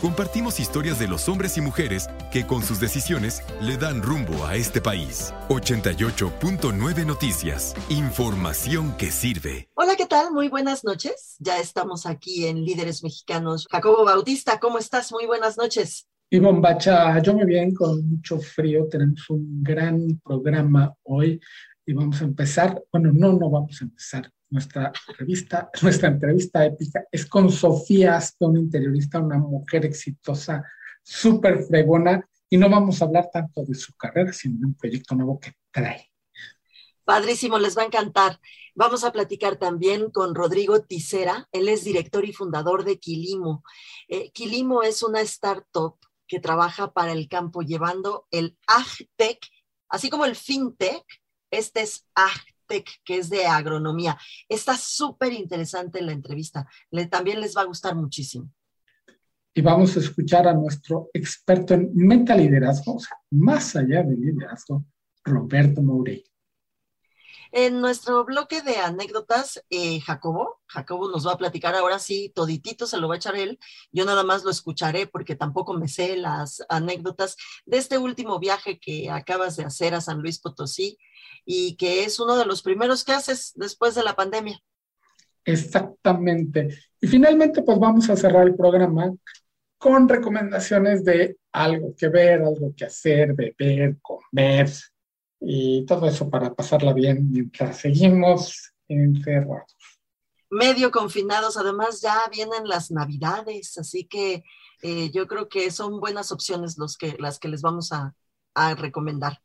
Compartimos historias de los hombres y mujeres que con sus decisiones le dan rumbo a este país. 88.9 Noticias. Información que sirve. Hola, ¿qué tal? Muy buenas noches. Ya estamos aquí en Líderes Mexicanos. Jacobo Bautista, ¿cómo estás? Muy buenas noches. Ivonne Bacha, yo muy bien, con mucho frío. Tenemos un gran programa hoy y vamos a empezar. Bueno, no, no vamos a empezar nuestra revista, nuestra entrevista épica es con Sofía Aspe, una interiorista, una mujer exitosa, súper fregona, y no vamos a hablar tanto de su carrera, sino de un proyecto nuevo que trae. Padrísimo, les va a encantar. Vamos a platicar también con Rodrigo Ticera, él es director y fundador de Quilimo. Eh, Quilimo es una startup que trabaja para el campo llevando el AgTech, así como el FinTech, este es AgTech que es de agronomía. Está súper interesante la entrevista. Le, también les va a gustar muchísimo. Y vamos a escuchar a nuestro experto en metaliderazgo, o sea, más allá del liderazgo, Roberto Mourey. En nuestro bloque de anécdotas, eh, Jacobo, Jacobo nos va a platicar ahora sí, toditito se lo va a echar él. Yo nada más lo escucharé porque tampoco me sé las anécdotas de este último viaje que acabas de hacer a San Luis Potosí y que es uno de los primeros que haces después de la pandemia. Exactamente. Y finalmente, pues vamos a cerrar el programa con recomendaciones de algo que ver, algo que hacer, beber, comer y todo eso para pasarla bien mientras seguimos encerrados. Medio confinados, además ya vienen las navidades, así que eh, yo creo que son buenas opciones los que, las que les vamos a, a recomendar.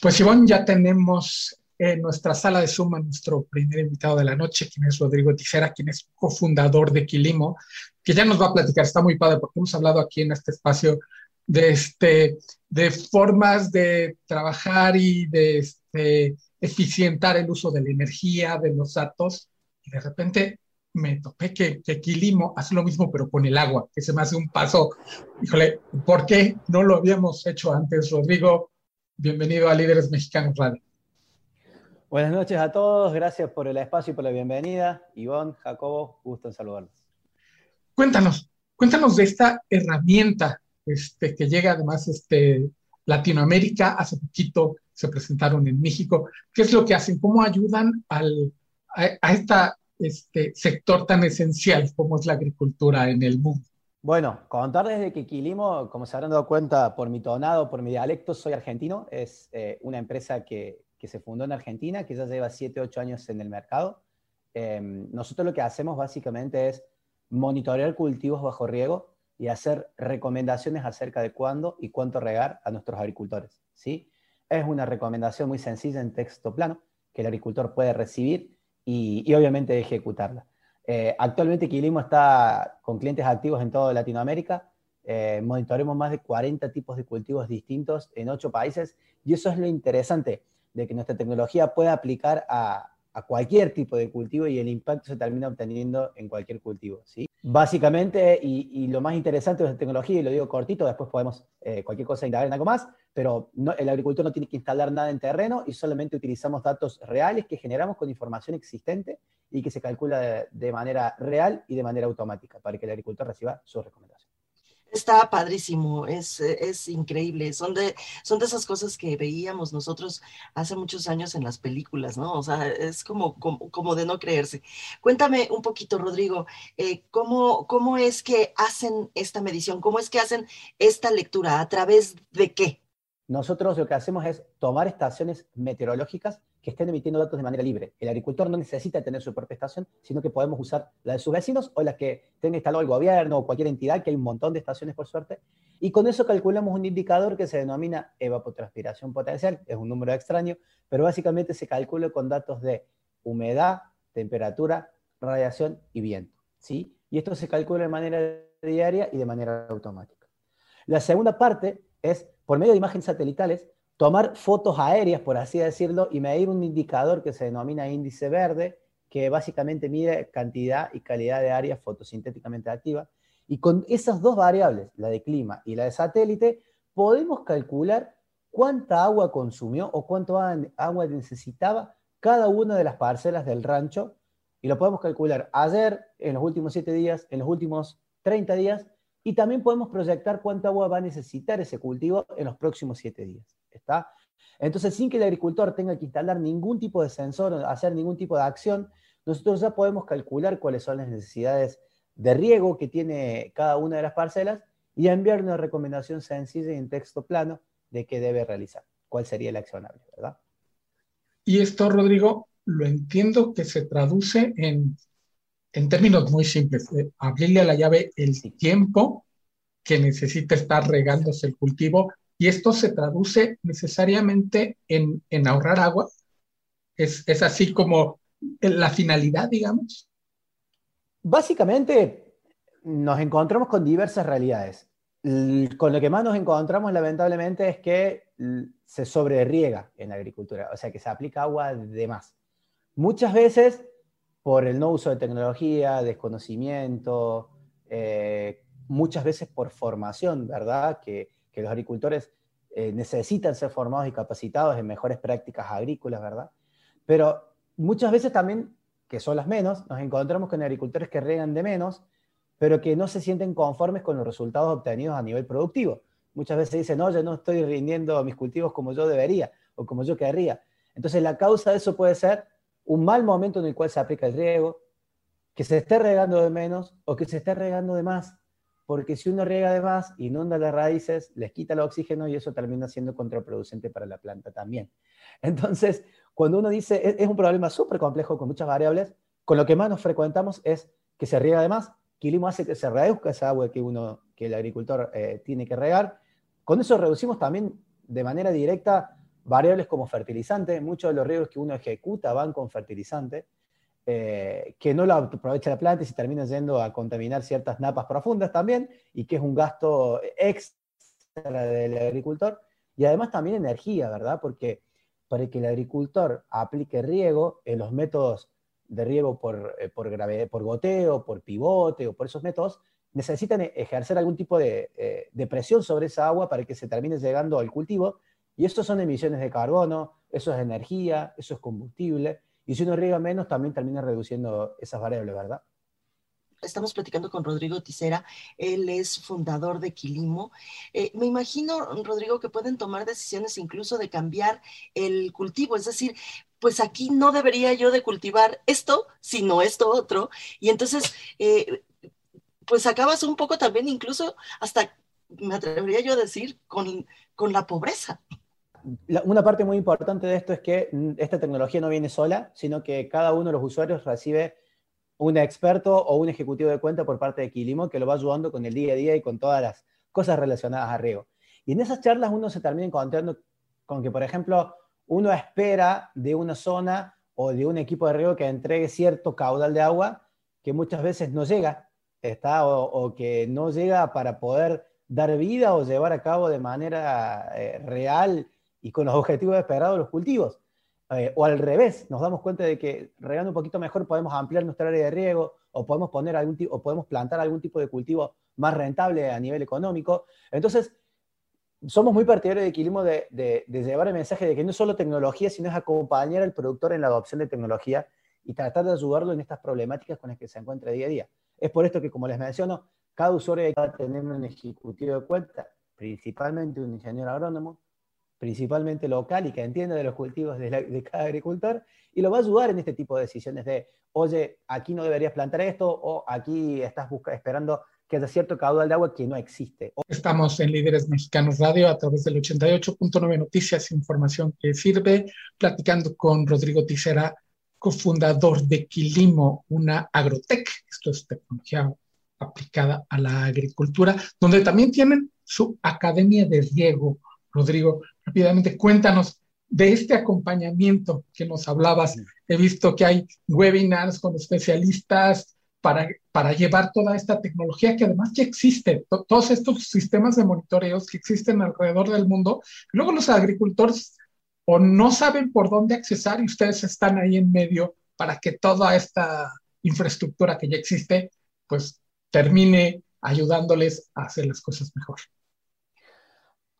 Pues Ivonne, ya tenemos en nuestra sala de Zoom a nuestro primer invitado de la noche, quien es Rodrigo Ticera, quien es cofundador de Quilimo, que ya nos va a platicar, está muy padre porque hemos hablado aquí en este espacio de, este, de formas de trabajar y de este, eficientar el uso de la energía, de los datos, y de repente me topé que, que Quilimo hace lo mismo pero con el agua, que se me hace un paso, híjole, ¿por qué no lo habíamos hecho antes, Rodrigo? Bienvenido a Líderes Mexicanos Radio. Buenas noches a todos, gracias por el espacio y por la bienvenida. Ivonne, Jacobo, gusto en saludarlos. Cuéntanos, cuéntanos de esta herramienta este, que llega además este, Latinoamérica, hace poquito se presentaron en México. ¿Qué es lo que hacen? ¿Cómo ayudan al, a, este sector tan esencial como es la agricultura en el mundo? Bueno, contarles de que Quilimo, como se habrán dado cuenta por mi tonado, por mi dialecto, soy argentino. Es eh, una empresa que, se fundó en Argentina, que ya lleva 7, 8 años en el mercado. Em, nosotros lo que hacemos básicamente es monitorear cultivos bajo riego y hacer recomendaciones acerca de cuándo y cuánto regar a nuestros agricultores. ¿sí? Es una recomendación muy sencilla en texto plano que el agricultor puede recibir y obviamente ejecutarla. Eh, actualmente Quilimo está con clientes activos en toda Latinoamérica. Eh, monitoremos más de 40 tipos de cultivos distintos en 8 países y eso es lo interesante de que nuestra tecnología pueda aplicar a, cualquier tipo de cultivo y el impacto se termina obteniendo en cualquier cultivo. ¿sí? Básicamente, y, lo más interesante de esta tecnología, y lo digo cortito, después podemos eh, cualquier cosa indagar en algo más, pero el agricultor no tiene que instalar nada en terreno y solamente utilizamos datos reales que generamos con información existente y que se calcula de, manera real y de manera automática para que el agricultor reciba su recomendación. Está padrísimo, es, es, increíble. Son de, son de esas cosas que veíamos nosotros hace muchos años en las películas, ¿no? O sea, es como, como, de no creerse. Cuéntame un poquito, Rodrigo, eh, ¿cómo, ¿cómo es que hacen esta medición? ¿Cómo es que hacen esta lectura? ¿A través de qué? Nosotros lo que hacemos es tomar estaciones meteorológicas que estén emitiendo datos de manera libre. El agricultor no necesita tener su propia estación, sino que podemos usar la de sus vecinos o las que tenga instalado el gobierno o cualquier entidad, que hay un montón de estaciones por suerte. Y con eso calculamos un indicador que se denomina evapotranspiración potencial, es un número extraño, pero básicamente se calcula con datos de humedad, temperatura, radiación y viento. ¿sí? Y esto se calcula de manera diaria y de manera automática. La segunda parte es, por medio de imágenes satelitales, tomar fotos aéreas, por así decirlo, y medir un indicador que se denomina índice verde, que básicamente mide cantidad y calidad de área fotosintéticamente activa. Y con esas dos variables, la de clima y la de satélite, podemos calcular cuánta agua consumió o cuánto agua necesitaba cada una de las parcelas del rancho y lo podemos calcular ayer, en los últimos 7 días, en los últimos 30 días y también podemos proyectar cuánta agua va a necesitar ese cultivo en los próximos 7 días. ¿Está? Entonces, sin que el agricultor tenga que instalar ningún tipo de sensor o hacer ningún tipo de acción, nosotros ya podemos calcular cuáles son las necesidades de riego que tiene cada una de las parcelas y enviar una recomendación sencilla y en texto plano de qué debe realizar, cuál sería el accionable, ¿verdad? Y esto, Rodrigo, lo entiendo que se traduce en, en términos muy simples. Eh, abrirle a la llave el tiempo que necesita estar regándose el cultivo y esto se traduce necesariamente en, ahorrar agua. Es, es así como la finalidad, digamos. Básicamente, nos encontramos con diversas realidades. Con lo que más nos encontramos, lamentablemente, es que se sobreriega en la agricultura, o sea, que se aplica agua de más. Muchas veces por el no uso de tecnología, desconocimiento, eh, muchas veces por formación, ¿verdad? Que, que los agricultores eh, necesitan ser formados y capacitados en mejores prácticas agrícolas, ¿verdad? Pero muchas veces también, que son las menos, nos encontramos con agricultores que riegan de menos, pero que no se sienten conformes con los resultados obtenidos a nivel productivo. Muchas veces dicen, no, yo no estoy rindiendo mis cultivos como yo debería o como yo querría. Entonces la causa de eso puede ser un mal momento en el cual se aplica el riego, que se esté regando de menos o que se esté regando de más, porque si uno riega de más, inunda las raíces, les quita el oxígeno y eso termina siendo contraproducente para la planta también. Entonces, cuando uno dice, es, un problema súper complejo con muchas variables, con lo que más nos frecuentamos es que se riega de más, Quilimo hace que se reduzca esa agua que, uno, que el agricultor eh, tiene que regar. Con eso reducimos también de manera directa variables como fertilizante. Muchos de los riegos que uno ejecuta van con fertilizante, eh, que no lo aprovecha la planta y se termina yendo a contaminar ciertas napas profundas también, y que es un gasto extra del agricultor. Y además también energía, ¿verdad? Porque para que el agricultor aplique riego en los métodos de riego por, eh, por, por goteo, por pivote o por esos métodos, necesitan ejercer algún tipo de, eh, de, presión sobre esa agua para que se termine llegando al cultivo. Y esto son emisiones de carbono, eso es energía, eso es combustible. Y si uno riega menos, también termina reduciendo esas variables, ¿verdad? Estamos platicando con Rodrigo Tisera, él es fundador de Quilimo. Eh, me imagino, Rodrigo, que pueden tomar decisiones incluso de cambiar el cultivo, es decir, pues aquí no debería yo de cultivar esto, sino esto otro. Y entonces, eh, pues acabas un poco también incluso hasta, me atrevería yo a decir, con, con la pobreza. Una parte muy importante de esto es que esta tecnología no viene sola, sino que cada uno de los usuarios recibe un experto o un ejecutivo de cuenta por parte de Quilimo que lo va ayudando con el día a día y con todas las cosas relacionadas a riego. Y en esas charlas uno se termina encontrando con que, por ejemplo, uno espera de una zona o de un equipo de riego que entregue cierto caudal de agua que muchas veces no llega, está, o, que no llega para poder dar vida o llevar a cabo de manera eh, real y con los objetivos esperados los cultivos. Eh, o al revés, nos damos cuenta de que regando un poquito mejor podemos ampliar nuestra área de riego o podemos, poner algún o podemos plantar algún tipo de cultivo más rentable a nivel económico. Entonces, somos muy partidarios de Quilimo de, llevar el mensaje de que no es solo tecnología, sino es acompañar al productor en la adopción de tecnología y tratar de ayudarlo en estas problemáticas con las que se encuentra día a día. Es por esto que, como les menciono, cada usuario debe tener un ejecutivo de cuenta, principalmente un ingeniero agrónomo, principalmente local y que entienda de los cultivos de, cada agricultor, y lo va a ayudar en este tipo de decisiones de, oye, aquí no deberías plantar esto, o aquí estás esperando que haya cierto caudal de agua que no existe. Estamos en Líderes Mexicanos Radio a través del 88.9 Noticias, información que sirve, platicando con Rodrigo Tisera, cofundador de Quilimo, una agrotech, esto es tecnología aplicada a la agricultura, donde también tienen su academia de riego. Rodrigo, rápidamente cuéntanos de este acompañamiento que nos hablabas. He visto que hay webinars con especialistas para, para llevar toda esta tecnología que además ya existe, todos estos sistemas de monitoreos que existen alrededor del mundo. Luego los agricultores o no saben por dónde accesar y ustedes están ahí en medio para que toda esta infraestructura que ya existe, pues termine ayudándoles a hacer las cosas mejor.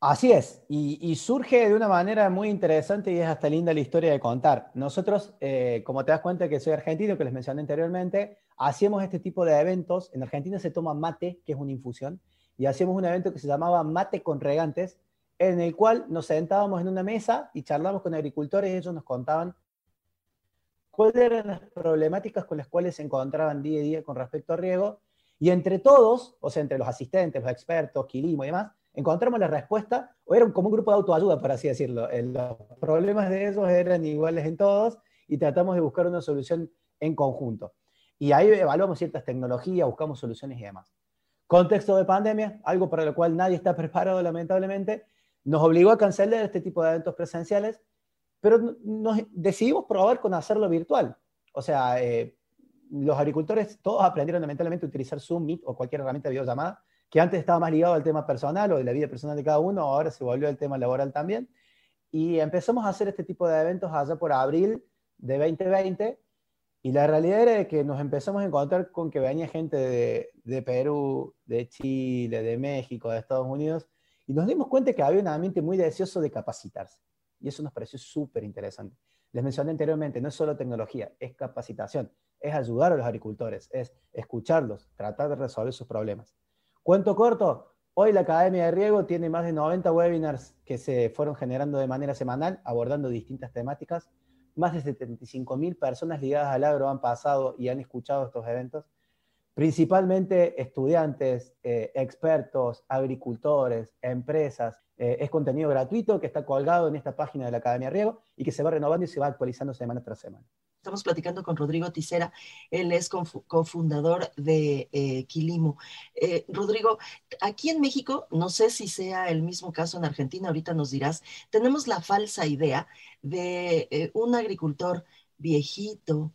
Así es, y, surge de una manera muy interesante y es hasta linda la historia de contar. Nosotros, eh, como te das cuenta que soy argentino, que les mencioné anteriormente, hacíamos este tipo de eventos. En Argentina se toma mate, que es una infusión, y hacíamos un evento que se llamaba Mate con Regantes, en el cual nos sentábamos en una mesa y charlábamos con agricultores y ellos nos contaban cuáles eran las problemáticas con las cuales se encontraban día a día con respecto a riego. Y entre todos, o sea, entre los asistentes, los expertos, Quilimo y demás, encontramos la respuesta, o era como un grupo de autoayuda, por así decirlo. Los problemas de ellos eran iguales en todos y tratamos de buscar una solución en conjunto. Y ahí evaluamos ciertas tecnologías, buscamos soluciones y demás. Contexto de pandemia, algo para lo cual nadie está preparado lamentablemente, nos obligó a cancelar este tipo de eventos presenciales, pero nos decidimos probar con hacerlo virtual. O sea, eh, los agricultores todos aprendieron lamentablemente a utilizar Zoom, Meet o cualquier herramienta de videollamada que antes estaba más ligado al tema personal o de la vida personal de cada uno, ahora se volvió el tema laboral también. Y empezamos a hacer este tipo de eventos allá por abril de 2020. Y la realidad era que nos empezamos a encontrar con que venía gente de, de Perú, de Chile, de México, de Estados Unidos, y nos dimos cuenta que había un ambiente muy deseoso de capacitarse. Y eso nos pareció súper interesante. Les mencioné anteriormente, no es solo tecnología, es capacitación, es ayudar a los agricultores, es escucharlos, tratar de resolver sus problemas. Cuento corto, hoy la Academia de Riego tiene más de 90 webinars que se fueron generando de manera semanal, abordando distintas temáticas. Más de 75 mil personas ligadas al agro han pasado y han escuchado estos eventos, principalmente estudiantes, eh, expertos, agricultores, empresas. Eh, es contenido gratuito que está colgado en esta página de la Academia de Riego y que se va renovando y se va actualizando semana tras semana. Estamos platicando con Rodrigo Ticera, él es cofundador de eh, Quilimo. Eh, Rodrigo, aquí en México, no sé si sea el mismo caso en Argentina, ahorita nos dirás, tenemos la falsa idea de un agricultor viejito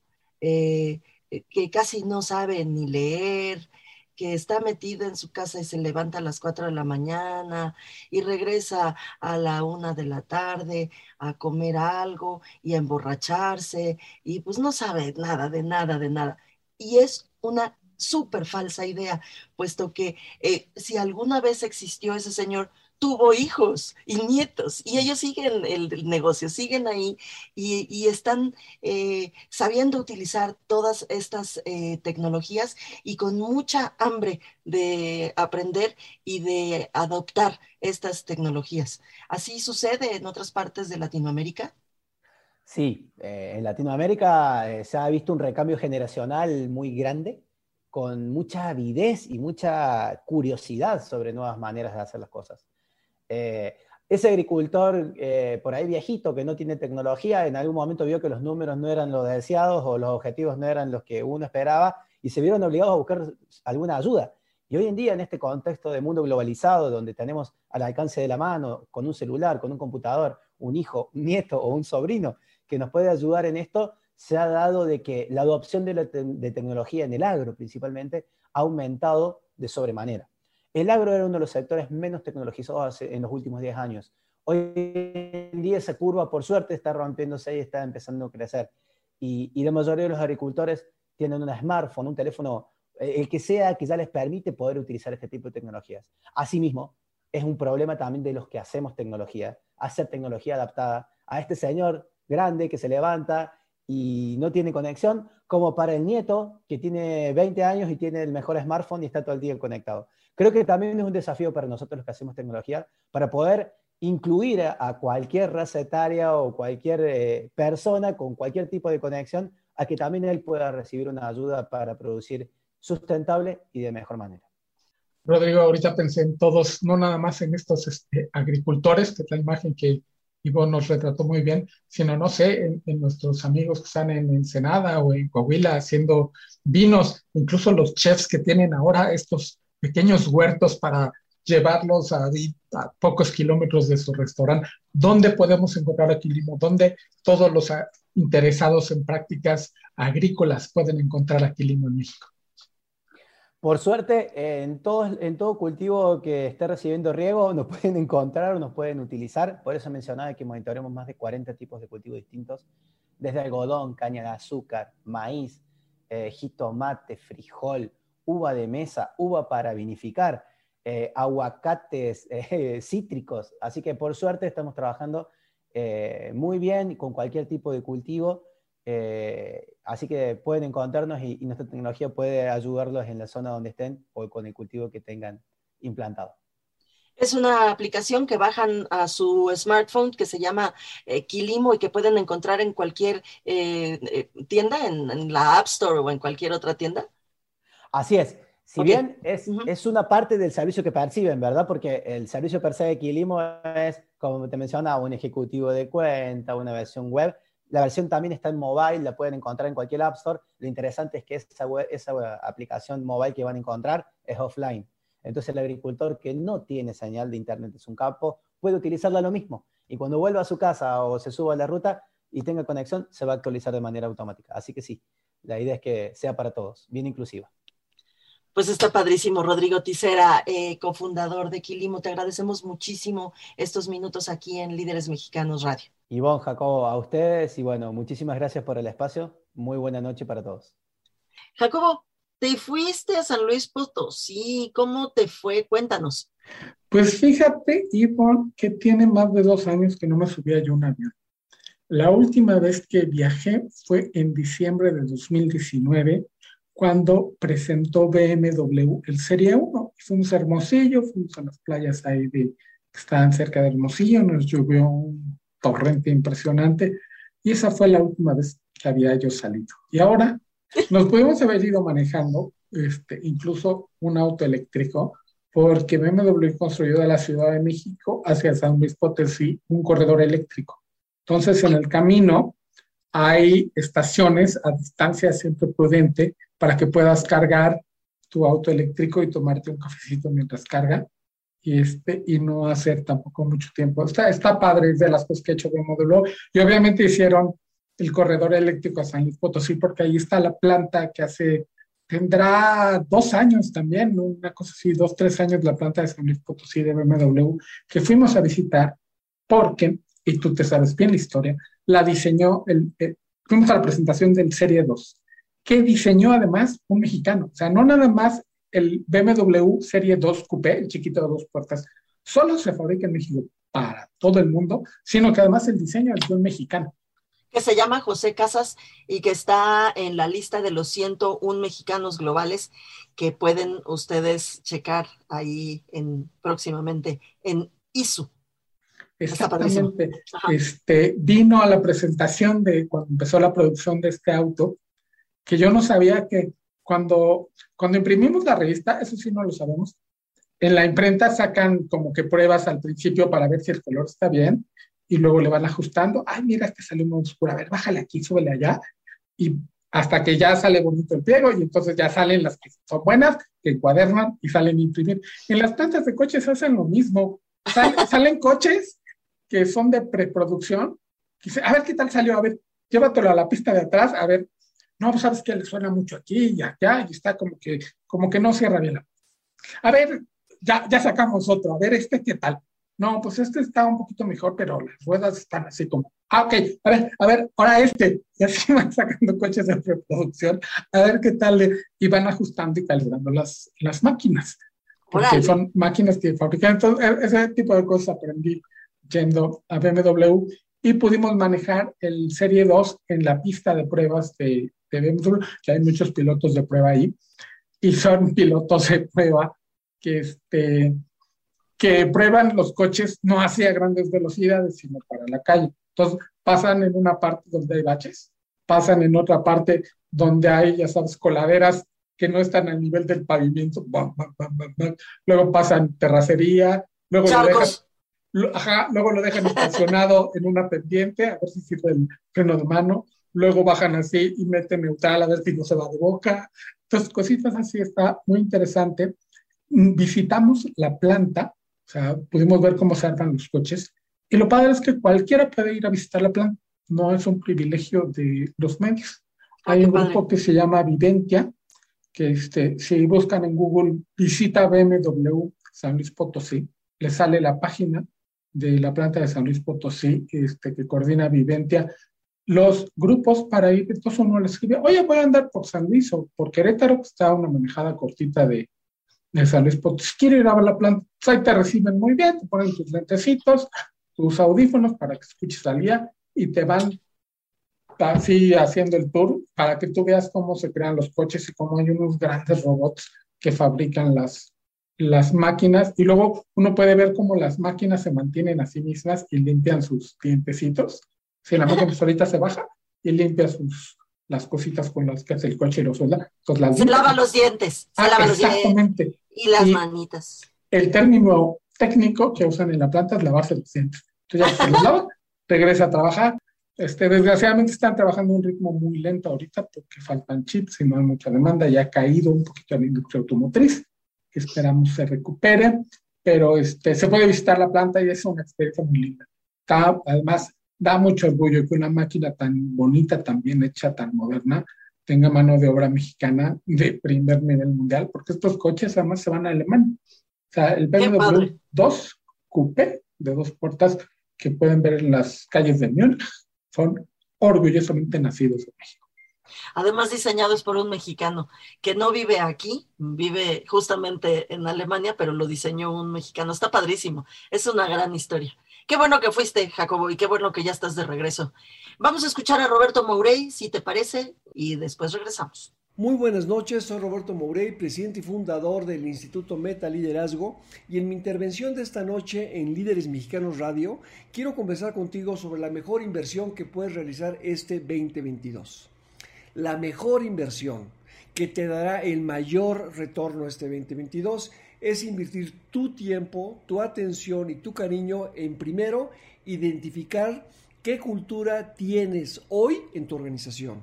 que casi no sabe ni leer, que está metida en su casa y se levanta a las 4 de la mañana y regresa a la una de la tarde a comer algo y a emborracharse y pues no sabe nada de nada de nada. Y es una súper falsa idea, puesto que eh, si alguna vez existió ese señor, tuvo hijos y nietos y ellos siguen el, negocio, siguen ahí y, están eh, sabiendo utilizar todas estas eh, tecnologías y con mucha hambre de aprender y de adoptar estas tecnologías. ¿Así sucede en otras partes de Latinoamérica? Sí, eh, en Latinoamérica se ha visto un recambio generacional muy grande, con mucha avidez y mucha curiosidad sobre nuevas maneras de hacer las cosas. Eh, ese agricultor eh, por ahí viejito que no tiene tecnología, en algún momento vio que los números no eran los deseados o los objetivos no eran los que uno esperaba y se vieron obligados a buscar alguna ayuda. Y hoy en día, en este contexto de mundo globalizado, donde tenemos al alcance de la mano, con un celular, con un computador, un hijo, un nieto o un sobrino que nos puede ayudar en esto, se ha dado de que la adopción de, de tecnología en el agro principalmente ha aumentado de sobremanera. El agro era uno de los sectores menos tecnologizados en los últimos 10 años. Hoy en día esa curva, por suerte, está rompiéndose y está empezando a crecer. Y, la mayoría de los agricultores tienen un smartphone, un teléfono, eh, el que sea, que ya les permite poder utilizar este tipo de tecnologías. Asimismo, es un problema también de los que hacemos tecnología, hacer tecnología adaptada a este señor grande que se levanta y no tiene conexión, como para el nieto que tiene 20 años y tiene el mejor smartphone y está todo el día conectado. Creo que también es un desafío para nosotros los que hacemos tecnología, para poder incluir a, cualquier raza etaria o cualquier eh, persona con cualquier tipo de conexión a que también él pueda recibir una ayuda para producir sustentable y de mejor manera. Rodrigo, ahorita pensé en todos, no nada más en estos este, agricultores, que es la imagen que Ivo nos retrató muy bien, sino, no sé, en, en, nuestros amigos que están en Ensenada o en Coahuila haciendo vinos, incluso los chefs que tienen ahora estos pequeños huertos para llevarlos a, pocos kilómetros de su restaurante. ¿Dónde podemos encontrar Aquilimo? ¿Dónde todos los ah, interesados en prácticas agrícolas pueden encontrar Aquilimo en México? Por suerte, en todo, en todo cultivo que esté recibiendo riego nos pueden encontrar o nos pueden utilizar. Por eso mencionaba que monitoreamos más de 40 tipos de cultivos distintos, desde algodón, caña de azúcar, maíz, eh, jitomate, frijol, uva de mesa, uva para vinificar, eh, aguacates, eh, cítricos. Así que por suerte estamos trabajando eh, muy bien con cualquier tipo de cultivo. así que pueden encontrarnos y, nuestra tecnología puede ayudarlos en la zona donde estén o con el cultivo que tengan implantado. Es una aplicación que bajan a su smartphone que se llama Kilimo y que pueden encontrar en cualquier tienda, en, la App Store o en cualquier otra tienda. Así es. Si bien es, es, una parte del servicio que perciben, ¿verdad? Porque el servicio per se de Quilimo es, como te mencionaba, un ejecutivo de cuenta, una versión web. La versión también está en mobile, la pueden encontrar en cualquier App Store. Lo interesante es que esa, esa aplicación mobile que van a encontrar es offline. Entonces el agricultor que no tiene señal de internet en su campo puede utilizarla lo mismo. Y cuando vuelva a su casa o se suba a la ruta y tenga conexión, se va a actualizar de manera automática. Así que sí, la idea es que sea para todos, bien inclusiva. Pues está padrísimo, Rodrigo Ticera, eh, cofundador de Quilimo. Te agradecemos muchísimo estos minutos aquí en Líderes Mexicanos Radio. Ivonne, Jacobo, a ustedes y bueno, muchísimas gracias por el espacio. Muy buena noche para todos. Jacobo, te fuiste a San Luis Potosí. ¿Cómo te fue? Cuéntanos. Pues fíjate, Ivonne, que tiene más de dos años que no me subía yo un avión. La última vez que viajé fue en diciembre de 2019 cuando presentó BMW el Serie 1. Fuimos a Hermosillo, fuimos a las playas ahí de, que estaban cerca de Hermosillo, nos llovió un torrente impresionante y esa fue la última vez que había yo salido. Y ahora nos pudimos haber ido manejando este, incluso un auto eléctrico porque BMW construyó de la Ciudad de México hacia San Luis Potosí un corredor eléctrico. Entonces, en el camino hay estaciones a distancia siempre prudente para que puedas cargar tu auto eléctrico y tomarte un cafecito mientras carga y, este, y no hacer tampoco mucho tiempo. Está, está padre, de las cosas que he hecho de módulo. Y obviamente hicieron el corredor eléctrico a San Luis Potosí porque ahí está la planta que hace, tendrá dos años también, una cosa así, dos, tres años la planta de San Luis Potosí de BMW, que fuimos a visitar porque, y tú te sabes bien la historia, la diseñó, el, fuimos a la presentación del Serie 2 que diseñó además un mexicano. O sea, no nada más el BMW Serie 2 Coupé, el chiquito de dos puertas, solo se fabrica en México para todo el mundo, sino que además el diseño es de un mexicano. Que se llama José Casas y que está en la lista de los 101 mexicanos globales que pueden ustedes checar ahí en, próximamente en ISU. Exactamente. Este, vino a la presentación de cuando empezó la producción de este auto que yo no sabía que cuando, cuando imprimimos la revista, eso sí no lo sabemos, en la imprenta sacan como que pruebas al principio para ver si el color está bien y luego le van ajustando. Ay, mira, este salió muy oscuro. A ver, bájale aquí, súbele allá. Y hasta que ya sale bonito el pliego y entonces ya salen las que son buenas, que encuadernan y salen a imprimir. En las plantas de coches hacen lo mismo. salen coches que son de preproducción. A ver qué tal salió, a ver, llévatelo a la pista de atrás, a ver, no, pues sabes que le suena mucho aquí y acá y está como que, como que no cierra bien. A ver, ya, ya sacamos otro, a ver, este qué tal. No, pues este está un poquito mejor, pero las ruedas están así como, ah, ok, a ver, a ver, ahora este. Y así van sacando coches de preproducción, a ver qué tal, y van ajustando y calibrando las, las máquinas. Porque son máquinas que fabrican. Entonces, e, ese tipo de cosas aprendí yendo a BMW y pudimos manejar el Serie 2 en la pista de pruebas de, que hay muchos pilotos de prueba ahí, y son pilotos de prueba que, este, que prueban los coches no hacia grandes velocidades, sino para la calle. Entonces, pasan en una parte donde hay baches, pasan en otra parte donde hay, ya sabes, coladeras que no están al nivel del pavimento, luego pasan terracería, luego lo, dejan, luego lo dejan estacionado en una pendiente, a ver si sirve el freno de mano, luego bajan así y meten neutral a ver si no se va de boca. Entonces, cositas así está muy interesante. Mm, visitamos la planta, o sea, pudimos ver cómo se arman los coches. Y lo padre es que cualquiera puede ir a visitar la planta, no es un privilegio de los medios. Ah, Hay un grupo que se llama Viventia, que este, si buscan en Google visita BMW San Luis Potosí, le sale la página de la planta de San Luis Potosí este, que coordina Viventia los grupos para ir, entonces uno le escribe, oye, voy a andar por San Luis o por Querétaro, que está una manejada cortita de, de San Luis Potosí, quiero ir a ver la planta, pues ahí te reciben muy bien, te ponen tus lentecitos, tus audífonos para que escuches al día y te van así haciendo el tour para que tú veas cómo se crean los coches y cómo hay unos grandes robots que fabrican las, las máquinas y luego uno puede ver cómo las máquinas se mantienen a sí mismas y limpian sus dientecitos. Si la máquina solita se baja y limpia sus, las cositas con las que hace el coche y lo suelda. se lava los dientes. Se ah, lava exactamente. Los dientes. Y las manitas. El término técnico que usan en la planta es lavarse los dientes. Entonces ya se los lava, regresa a trabajar. Este, desgraciadamente están trabajando a un ritmo muy lento ahorita porque faltan chips y no hay mucha demanda. Ya ha caído un poquito la industria automotriz, que esperamos se recupere, pero este, se puede visitar la planta y es una experiencia muy linda. Está, además, da mucho orgullo que una máquina tan bonita, tan bien hecha, tan moderna, tenga mano de obra mexicana de primer nivel mundial, porque estos coches además se van a Alemania. O sea, el BMW 2 Coupé de dos puertas que pueden ver en las calles de Múnich son orgullosamente nacidos en México. Además diseñados por un mexicano que no vive aquí, vive justamente en Alemania, pero lo diseñó un mexicano. Está padrísimo, es una gran historia. Qué bueno que fuiste, Jacobo, y qué bueno que ya estás de regreso. Vamos a escuchar a Roberto Mourey, si te parece, y después regresamos. Muy buenas noches, soy Roberto Mourey, presidente y fundador del Instituto Meta Liderazgo, y en mi intervención de esta noche en Líderes Mexicanos Radio, quiero conversar contigo sobre la mejor inversión que puedes realizar este 2022. La mejor inversión que te dará el mayor retorno este 2022 es invertir tu tiempo, tu atención y tu cariño en primero identificar qué cultura tienes hoy en tu organización.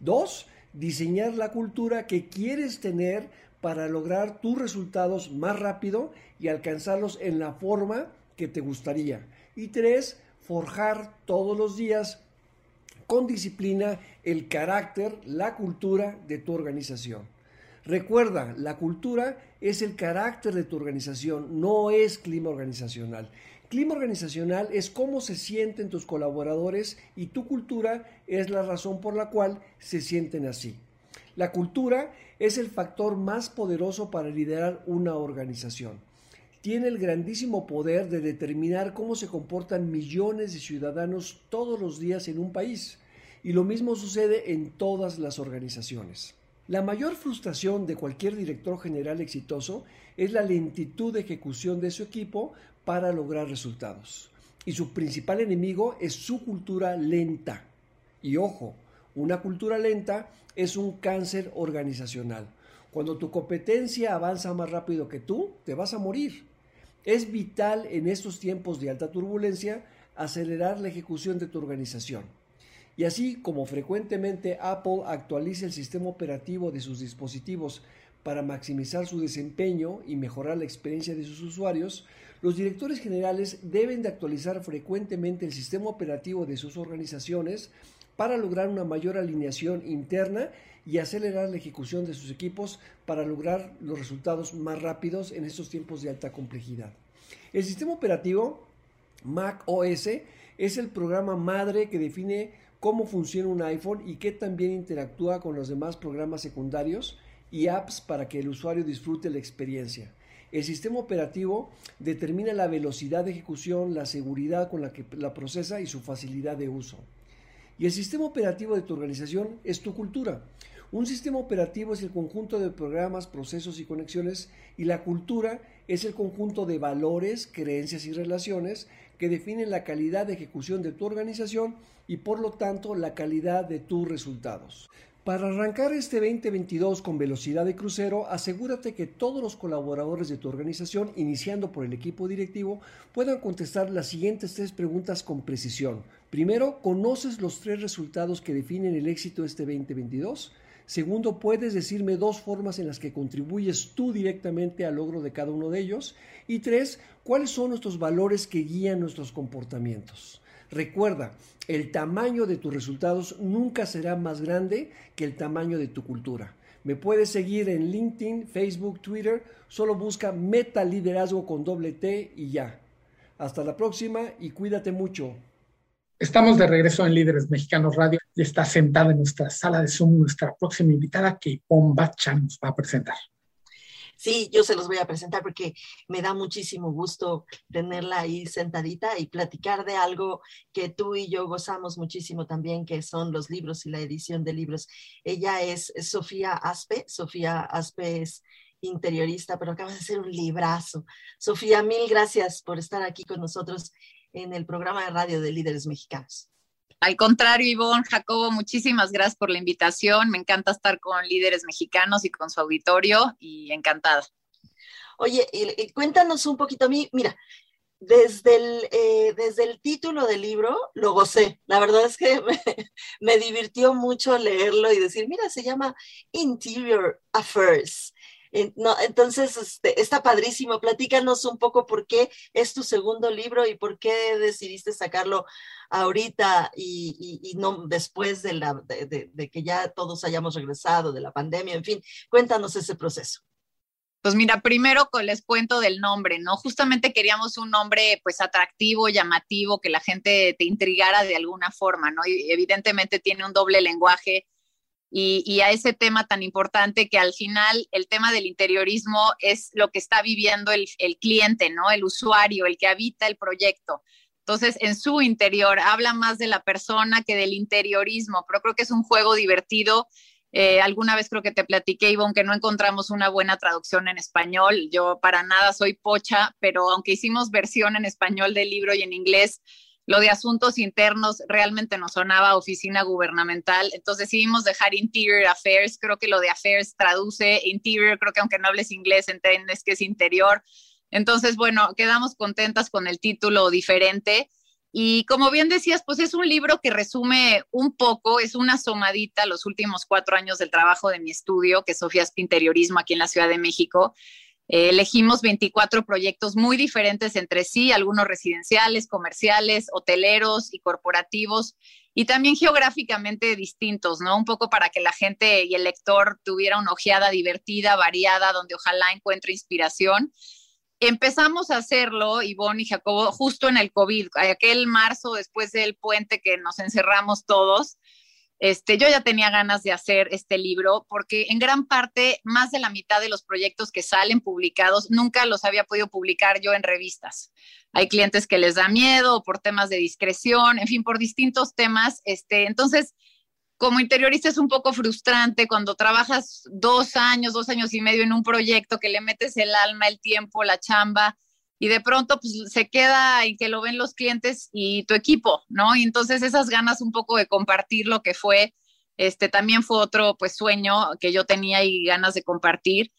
Dos, diseñar la cultura que quieres tener para lograr tus resultados más rápido y alcanzarlos en la forma que te gustaría. Y tres, forjar todos los días con disciplina el carácter, la cultura de tu organización. Recuerda, la cultura es el carácter de tu organización, no es clima organizacional. Clima organizacional es cómo se sienten tus colaboradores y tu cultura es la razón por la cual se sienten así. La cultura es el factor más poderoso para liderar una organización. Tiene el grandísimo poder de determinar cómo se comportan millones de ciudadanos todos los días en un país. Y lo mismo sucede en todas las organizaciones. La mayor frustración de cualquier director general exitoso es la lentitud de ejecución de su equipo para lograr resultados. Y su principal enemigo es su cultura lenta. Y ojo, una cultura lenta es un cáncer organizacional. Cuando tu competencia avanza más rápido que tú, te vas a morir. Es vital en estos tiempos de alta turbulencia acelerar la ejecución de tu organización. Y así como frecuentemente Apple actualiza el sistema operativo de sus dispositivos para maximizar su desempeño y mejorar la experiencia de sus usuarios, los directores generales deben de actualizar frecuentemente el sistema operativo de sus organizaciones para lograr una mayor alineación interna y acelerar la ejecución de sus equipos para lograr los resultados más rápidos en estos tiempos de alta complejidad. El sistema operativo Mac OS es el programa madre que define cómo funciona un iPhone y que también interactúa con los demás programas secundarios y apps para que el usuario disfrute la experiencia. El sistema operativo determina la velocidad de ejecución, la seguridad con la que la procesa y su facilidad de uso. Y el sistema operativo de tu organización es tu cultura. Un sistema operativo es el conjunto de programas, procesos y conexiones y la cultura es el conjunto de valores, creencias y relaciones que definen la calidad de ejecución de tu organización y por lo tanto la calidad de tus resultados. Para arrancar este 2022 con velocidad de crucero, asegúrate que todos los colaboradores de tu organización, iniciando por el equipo directivo, puedan contestar las siguientes tres preguntas con precisión. Primero, ¿conoces los tres resultados que definen el éxito este 2022? Segundo, ¿puedes decirme dos formas en las que contribuyes tú directamente al logro de cada uno de ellos? Y tres, ¿cuáles son nuestros valores que guían nuestros comportamientos? Recuerda, el tamaño de tus resultados nunca será más grande que el tamaño de tu cultura. Me puedes seguir en LinkedIn, Facebook, Twitter. Solo busca Meta Liderazgo con doble T y ya. Hasta la próxima y cuídate mucho. Estamos de regreso en Líderes Mexicanos Radio y está sentada en nuestra sala de Zoom nuestra próxima invitada que Bacha nos va a presentar. Sí, yo se los voy a presentar porque me da muchísimo gusto tenerla ahí sentadita y platicar de algo que tú y yo gozamos muchísimo también, que son los libros y la edición de libros. Ella es Sofía Aspe. Sofía Aspe es interiorista, pero acaba de hacer un librazo. Sofía, mil gracias por estar aquí con nosotros en el programa de radio de líderes mexicanos. Al contrario, Ivonne, Jacobo, muchísimas gracias por la invitación. Me encanta estar con líderes mexicanos y con su auditorio y encantada. Oye, cuéntanos un poquito a mí, mira, desde el, eh, desde el título del libro lo gocé. La verdad es que me, me, divirtió mucho leerlo y decir, mira, se llama Interior Affairs. No, entonces, este, está padrísimo. Platícanos un poco por qué es tu segundo libro y por qué decidiste sacarlo ahorita y, no después de, la, de, que ya todos hayamos regresado de la pandemia. En fin, cuéntanos ese proceso. Pues mira, primero les cuento del nombre, ¿no? Justamente queríamos un nombre pues atractivo, llamativo, que la gente te intrigara de alguna forma, ¿no? Y evidentemente tiene un doble lenguaje y, a ese tema tan importante que al final el tema del interiorismo es lo que está viviendo el, cliente, ¿no? El usuario, el que habita el proyecto. Entonces, en su interior habla más de la persona que del interiorismo, pero creo que es un juego divertido. Eh, alguna vez creo que te platiqué, Ivonne, que no encontramos una buena traducción en español. Yo para nada soy pocha, pero aunque hicimos versión en español del libro y en inglés, lo de asuntos internos realmente nos sonaba oficina gubernamental, entonces decidimos dejar Interior Affairs, creo que lo de Affairs traduce Interior, creo que aunque no hables inglés entiendes que es interior. Entonces, bueno, quedamos contentas con el título diferente. Y como bien decías, pues es un libro que resume un poco, es una asomadita los últimos cuatro años del trabajo de mi estudio, que es Sofía Interiorismo aquí en la Ciudad de México. Eh, elegimos 24 proyectos muy diferentes entre sí, algunos residenciales, comerciales, hoteleros y corporativos, y también geográficamente distintos, ¿no? Un poco para que la gente y el lector tuviera una ojeada divertida, variada, donde ojalá encuentre inspiración. Empezamos a hacerlo, Ivonne y Jacobo, justo en el COVID, aquel marzo después del puente que nos encerramos todos. Este, yo ya tenía ganas de hacer este libro porque en gran parte más de la mitad de los proyectos que salen publicados nunca los había podido publicar yo en revistas. Hay clientes que les da miedo por temas de discreción, en fin, por distintos temas. Este, entonces, como interiorista es un poco frustrante cuando trabajas dos años, dos años y medio en un proyecto que le metes el alma, el tiempo, la chamba y de pronto pues se queda en que lo ven los clientes y tu equipo, ¿no? Y entonces esas ganas un poco de compartir lo que fue, este también fue otro pues sueño que yo tenía y ganas de compartir.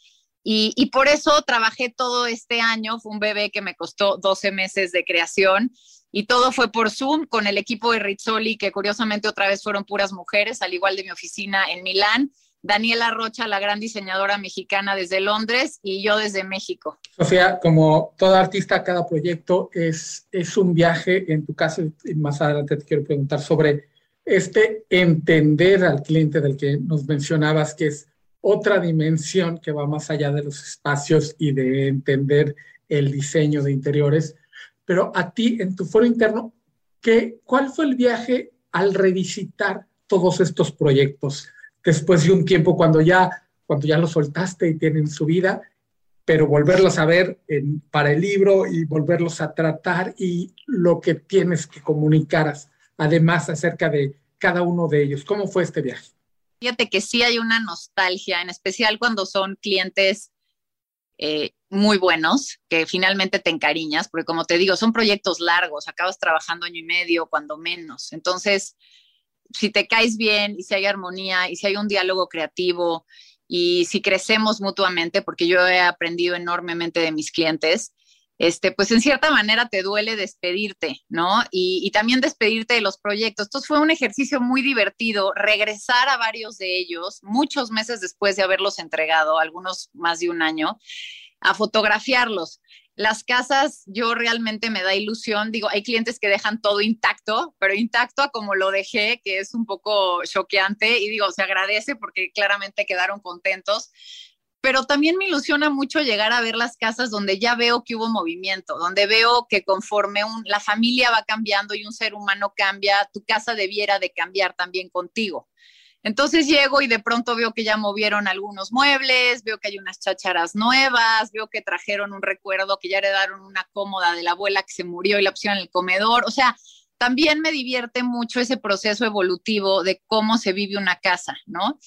Y, y por eso trabajé todo este año, fue un bebé que me costó 12 meses de creación y todo fue por Zoom con el equipo de Rizzoli, que curiosamente otra vez fueron puras mujeres, al igual de mi oficina en Milán Daniela Rocha, la gran diseñadora mexicana desde Londres y yo desde México. Sofía, como toda artista, cada proyecto es, es un viaje. En tu caso, más adelante te quiero preguntar sobre este entender al cliente del que nos mencionabas, que es otra dimensión que va más allá de los espacios y de entender el diseño de interiores. Pero a ti, en tu foro interno, ¿qué, ¿cuál fue el viaje al revisitar todos estos proyectos? Después de un tiempo cuando ya, cuando ya lo soltaste y tienen su vida, pero volverlos a ver para el libro y volverlos a tratar y lo que tienes que comunicar además acerca de cada uno de ellos. ¿Cómo fue este viaje? Fíjate que sí hay una nostalgia, en especial cuando son clientes eh, muy buenos, que finalmente te encariñas, porque como te digo, son proyectos largos, acabas trabajando año y medio, cuando menos. Entonces, si te caes bien y si hay armonía y si hay un diálogo creativo y si crecemos mutuamente, porque yo he aprendido enormemente de mis clientes, este, pues en cierta manera te duele despedirte, ¿no? Y, y, también despedirte de los proyectos. Entonces fue un ejercicio muy divertido regresar a varios de ellos, muchos meses después de haberlos entregado, algunos más de un año, a fotografiarlos. Las casas, yo realmente me da ilusión. Digo, hay clientes que dejan todo intacto, pero intacto a como lo dejé, que es un poco choqueante. Y digo, se agradece porque claramente quedaron contentos. pero también me ilusiona mucho llegar a ver las casas donde ya veo que hubo movimiento, donde veo que conforme la familia va cambiando y un ser humano cambia, tu casa debiera de cambiar también contigo. Entonces llego y de pronto veo que ya movieron algunos muebles, veo que hay unas chácharas nuevas, veo que trajeron un recuerdo, que ya heredaron una cómoda de la abuela que se murió y la pusieron en el comedor. O sea, también me divierte mucho ese proceso evolutivo de cómo se vive una casa, ¿no?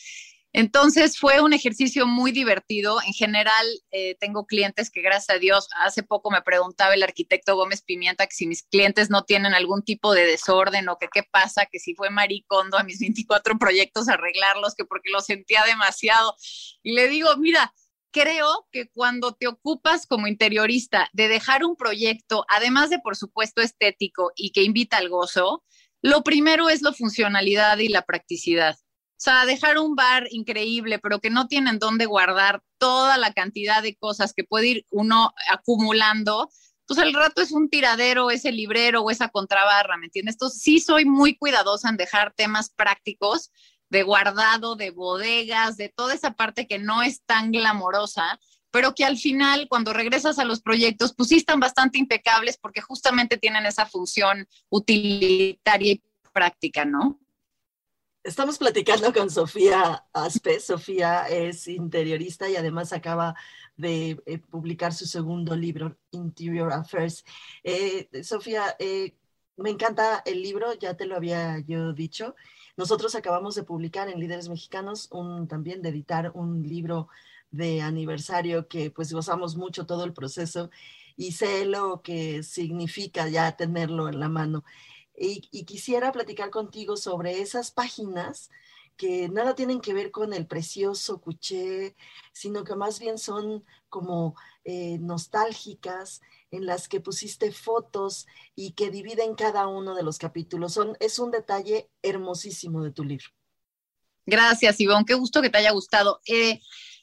Entonces fue un ejercicio muy divertido. En general, eh, tengo clientes que, gracias a Dios, hace poco me preguntaba el arquitecto Gómez Pimienta que si mis clientes no tienen algún tipo de desorden o que qué pasa, que si fue maricondo a mis 24 proyectos arreglarlos, que porque lo sentía demasiado. Y le digo, mira, creo que cuando te ocupas como interiorista de dejar un proyecto, además de, por supuesto, estético y que invita al gozo, lo primero es la funcionalidad y la practicidad. O sea, dejar un bar increíble, pero que no tienen dónde guardar toda la cantidad de cosas que puede ir uno acumulando, pues al rato es un tiradero, ese librero o esa contrabarra, ¿me entiendes? Entonces sí soy muy cuidadosa en dejar temas prácticos de guardado, de bodegas, de toda esa parte que no es tan glamorosa, pero que al final cuando regresas a los proyectos, pues sí están bastante impecables porque justamente tienen esa función utilitaria y práctica, ¿no? Estamos platicando con Sofía Aspe. Sofía es interiorista y además acaba de eh, publicar su segundo libro, Interior Affairs. Eh, Sofía, eh, me encanta el libro, ya te lo había yo dicho. Nosotros acabamos de publicar en Líderes Mexicanos, un, también de editar un libro de aniversario que pues gozamos mucho todo el proceso y sé lo que significa ya tenerlo en la mano. Y, quisiera platicar contigo sobre esas páginas que nada tienen que ver con el precioso cuché, sino que más bien son como eh, nostálgicas, en las que pusiste fotos y que dividen cada uno de los capítulos. Son, es un detalle hermosísimo de tu libro. Gracias, Ivonne. Qué gusto que te haya gustado. Eh,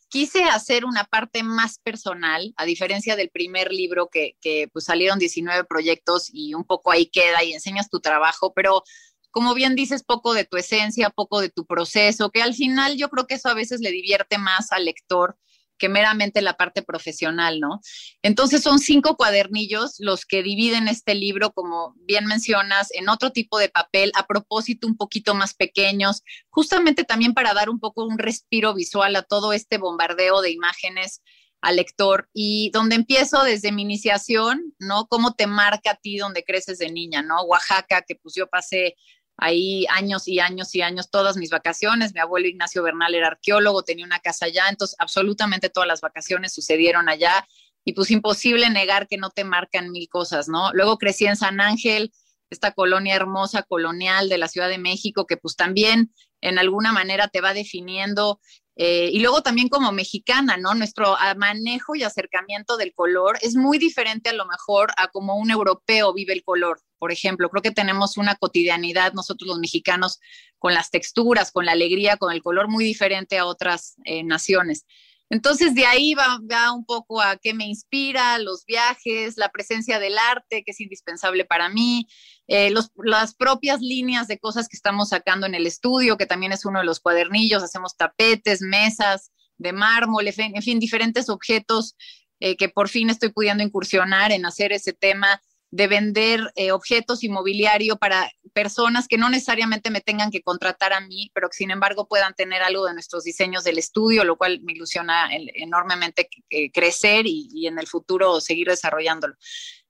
quise hacer una parte más personal, a diferencia del primer libro que, pues salieron 19 proyectos y un poco ahí queda y enseñas tu trabajo, pero como bien dices, poco de tu esencia, poco de tu proceso, que al final yo creo que eso a veces le divierte más al lector que meramente la parte profesional, ¿no? Entonces son cinco cuadernillos los que dividen este libro, como bien mencionas, en otro tipo de papel, a propósito un poquito más pequeños, justamente también para dar un poco un respiro visual a todo este bombardeo de imágenes al lector y donde empiezo desde mi iniciación, ¿no? Cómo te marca a ti donde creces de niña, ¿no? Oaxaca, que pues yo pasé ahí años y años y años, todas mis vacaciones. Mi abuelo Ignacio Bernal era arqueólogo, tenía una casa allá, entonces absolutamente todas las vacaciones sucedieron allá y pues imposible negar que no te marcan mil cosas, ¿no? Luego crecí en San Ángel, esta colonia hermosa colonial de la Ciudad de México, que pues también en alguna manera te va definiendo eh, y luego también como mexicana, ¿no? Nuestro manejo y acercamiento del color es muy diferente a lo mejor a como un europeo vive el color. Por ejemplo, creo que tenemos una cotidianidad nosotros los mexicanos con las texturas, con la alegría, con el color muy diferente a otras eh, naciones. Entonces de ahí va, un poco a qué me inspira, los viajes, la presencia del arte, que es indispensable para mí, eh, las propias líneas de cosas que estamos sacando en el estudio, que también es uno de los cuadernillos, hacemos tapetes, mesas de mármol, en fin, diferentes objetos eh, que por fin estoy pudiendo incursionar en hacer ese tema de vender eh, objetos inmobiliario para personas que no necesariamente me tengan que contratar a mí, pero que sin embargo puedan tener algo de nuestros diseños del estudio, lo cual me ilusiona enormemente crecer y, y, en el futuro seguir desarrollándolo.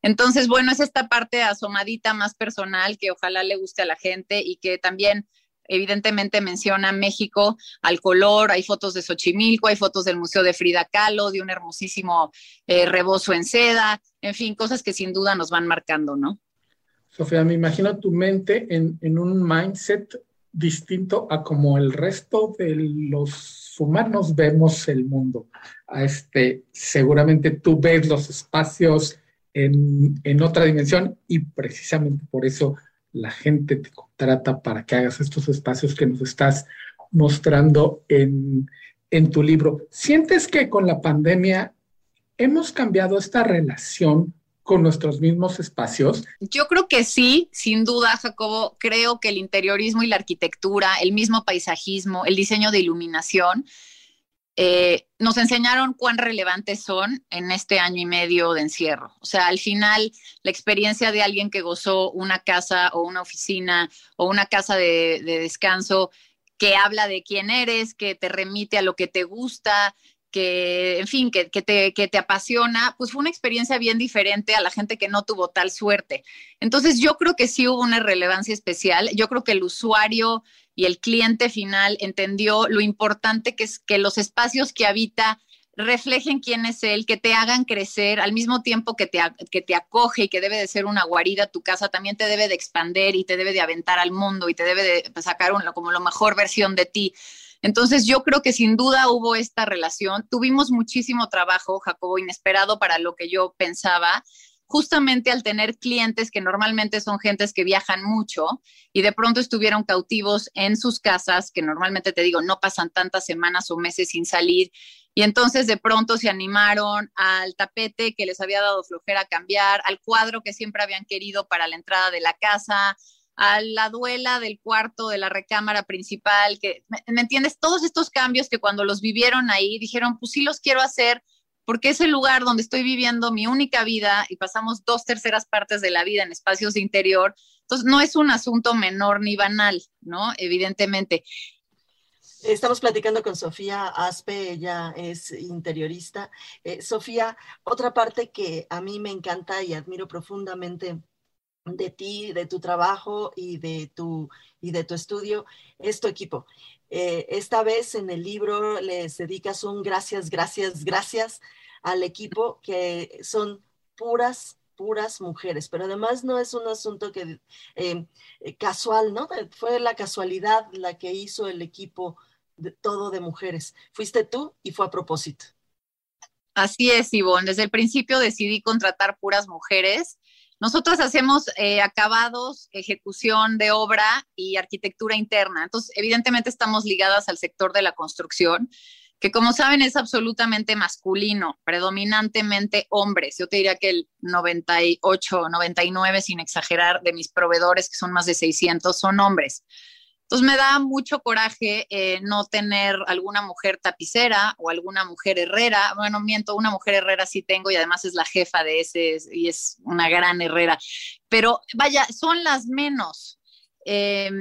Entonces, bueno, es esta parte asomadita más personal que ojalá le guste a la gente y que también evidentemente menciona México al color, hay fotos de Xochimilco, hay fotos del Museo de Frida Kahlo, de un hermosísimo eh, rebozo en seda, en fin, cosas que sin duda nos van marcando, ¿no? Sofía, me imagino tu mente en, un mindset distinto a como el resto de los humanos vemos el mundo. Este, seguramente tú ves los espacios en otra dimensión y precisamente por eso la gente te contrata para que hagas estos espacios que nos estás mostrando en, tu libro. ¿Sientes que con la pandemia hemos cambiado esta relación con nuestros mismos espacios? Yo creo que sí, sin duda, Jacobo. Creo que el interiorismo y la arquitectura, el mismo paisajismo, el diseño de iluminación, eh, nos enseñaron cuán relevantes son en este año y medio de encierro. O sea, al final, la experiencia de alguien que gozó una casa o una oficina o una casa de, descanso que habla de quién eres, que te remite a lo que te gusta, que, en fin, que, te, que, te, apasiona, pues fue una experiencia bien diferente a la gente que no tuvo tal suerte. Entonces, yo creo que sí hubo una relevancia especial. Yo creo que el usuario y el cliente final entendió lo importante que es que los espacios que habita reflejen quién es él, que te hagan crecer, al mismo tiempo que te, que te acoge y que debe de ser una guarida tu casa, también te debe de expander y te debe de aventar al mundo y te debe de sacar como la mejor versión de ti. Entonces yo creo que sin duda hubo esta relación. Tuvimos muchísimo trabajo, Jacobo, inesperado para lo que yo pensaba justamente al tener clientes que normalmente son gentes que viajan mucho y de pronto estuvieron cautivos en sus casas, que normalmente te digo, no pasan tantas semanas o meses sin salir, y entonces de pronto se animaron al tapete que les había dado flojera cambiar, al cuadro que siempre habían querido para la entrada de la casa, a la duela del cuarto de la recámara principal, que, ¿me, entiendes? Todos estos cambios que cuando los vivieron ahí dijeron, pues sí los quiero hacer, porque es el lugar donde estoy viviendo mi única vida y pasamos dos terceras partes de la vida en espacios de interior. Entonces, no es un asunto menor ni banal, ¿no? Evidentemente. Estamos platicando con Sofía Aspe, ella es interiorista. Eh, Sofía, otra parte que a mí me encanta y admiro profundamente de ti, de tu trabajo y de tu, y de tu estudio es tu equipo. Eh, esta vez en el libro les dedicas un gracias, gracias, gracias al equipo que son puras, puras mujeres, pero además no es un asunto que eh, eh, casual, ¿no? Fue la casualidad la que hizo el equipo todo de mujeres. Fuiste tú y fue a propósito. Así es, Ivonne. Desde el principio decidí contratar puras mujeres nosotros hacemos eh, acabados, ejecución de obra y arquitectura interna. Entonces, evidentemente estamos ligadas al sector de la construcción, que como saben es absolutamente masculino, predominantemente hombres. Yo te diría que el 98, 99, sin exagerar, de mis proveedores, que son más de 600, son hombres. Entonces me da mucho coraje eh, no tener alguna mujer tapicera o alguna mujer herrera. Bueno, miento, una mujer herrera sí tengo y además es la jefa de ese y es una gran herrera. Pero vaya, son las menos. Eh,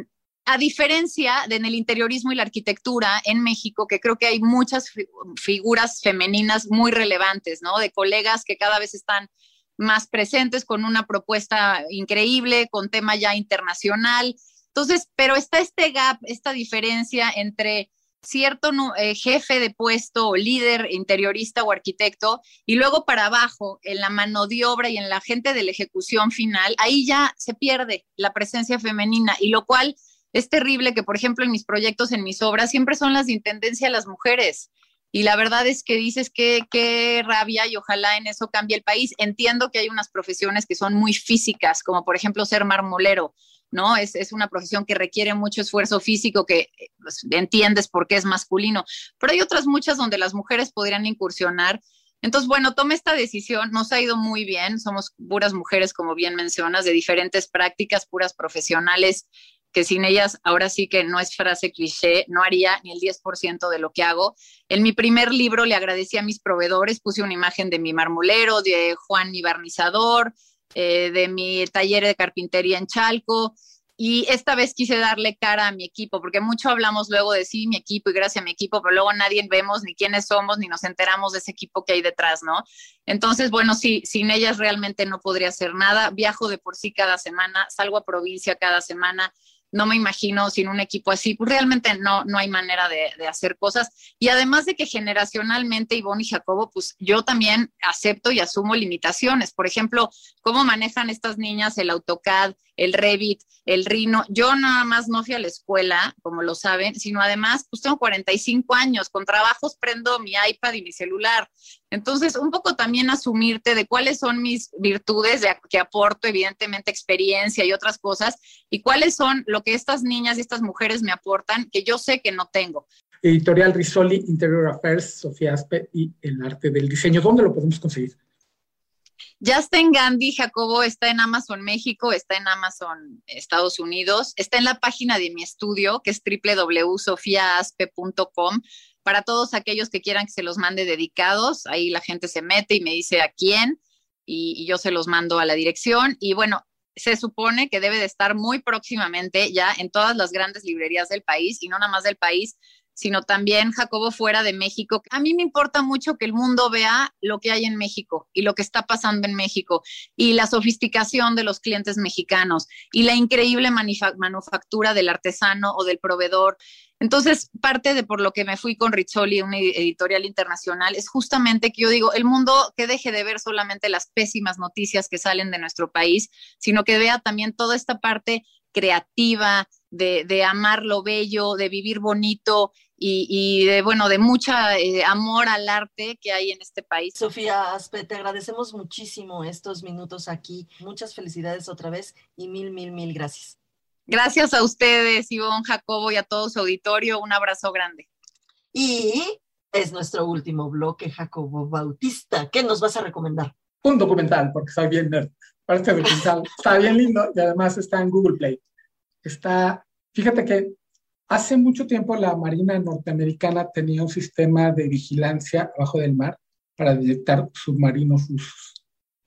a diferencia de en el interiorismo y la arquitectura en México, que creo que hay muchas figuras femeninas muy relevantes, ¿no? De colegas que cada vez están más presentes con una propuesta increíble, con tema ya internacional entonces, pero está este gap, esta diferencia entre cierto eh, jefe de puesto o líder interiorista o arquitecto y luego para abajo en la mano de obra y en la gente de la ejecución final, ahí ya se pierde la presencia femenina y lo cual es terrible que, por ejemplo, en mis proyectos, en mis obras, siempre son las de intendencia las mujeres. Y la verdad es que dices que qué rabia y ojalá en eso cambie el país. Entiendo que hay unas profesiones que son muy físicas, como por ejemplo ser marmolero, ¿no? Es, una profesión que requiere mucho esfuerzo físico, que pues, entiendes por qué es masculino, pero hay otras muchas donde las mujeres podrían incursionar. Entonces, bueno, tomé esta decisión, nos ha ido muy bien, somos puras mujeres, como bien mencionas, de diferentes prácticas, puras profesionales, que sin ellas, ahora sí que no es frase cliché, no haría ni el 10% de lo que hago. En mi primer libro le agradecí a mis proveedores, puse una imagen de mi marmolero, de Juan mi barnizador, eh, de mi taller de carpintería en Chalco. Y esta vez quise darle cara a mi equipo, porque mucho hablamos luego de sí, mi equipo y gracias a mi equipo, pero luego nadie vemos ni quiénes somos, ni nos enteramos de ese equipo que hay detrás, ¿no? Entonces, bueno, sí, sin ellas realmente no podría hacer nada. Viajo de por sí cada semana, salgo a provincia cada semana, no me imagino sin un equipo así, pues realmente no, no hay manera de, de, hacer cosas. Y además de que generacionalmente, Ivonne y Jacobo, pues yo también acepto y asumo limitaciones. Por ejemplo, cómo manejan estas niñas el AutoCAD, el Revit, el Rhino. Yo nada más no fui a la escuela, como lo saben, sino además, pues tengo 45 años, con trabajos prendo mi iPad y mi celular. Entonces, un poco también asumirte de cuáles son mis virtudes, de, que aporto evidentemente experiencia y otras cosas, y cuáles son lo que estas niñas y estas mujeres me aportan que yo sé que no tengo. Editorial Risoli, Interior Affairs, Sofía Aspe y el arte del diseño. ¿Dónde lo podemos conseguir? En Gandhi, Jacobo, está en Amazon México, está en Amazon Estados Unidos, está en la página de mi estudio, que es www.sofiaaspe.com. para todos aquellos que quieran que se los mande dedicados, ahí la gente se mete y me dice a quién y, y yo se los mando a la dirección. Y bueno, se supone que debe de estar muy próximamente ya en todas las grandes librerías del país y no nada más del país, sino también Jacobo fuera de México. A mí me importa mucho que el mundo vea lo que hay en México y lo que está pasando en México y la sofisticación de los clientes mexicanos y la increíble manufactura del artesano o del proveedor entonces, parte de por lo que me fui con Rizzoli, una editorial internacional, es justamente que yo digo, el mundo que deje de ver solamente las pésimas noticias que salen de nuestro país, sino que vea también toda esta parte creativa, de, amar lo bello, de vivir bonito y, de, bueno, de mucha eh, amor al arte que hay en este país. Sofía Aspe, te agradecemos muchísimo estos minutos aquí. Muchas felicidades otra vez y mil, mil, mil gracias. Gracias a ustedes, Ivonne, Jacobo y a todo su auditorio. Un abrazo grande. Y es nuestro último bloque, Jacobo Bautista. ¿Qué nos vas a recomendar? Un documental, porque está bien nerd. Este documental está bien lindo y además está en Google Play. Está, fíjate que hace mucho tiempo la Marina norteamericana tenía un sistema de vigilancia abajo del mar para detectar submarinos rusos.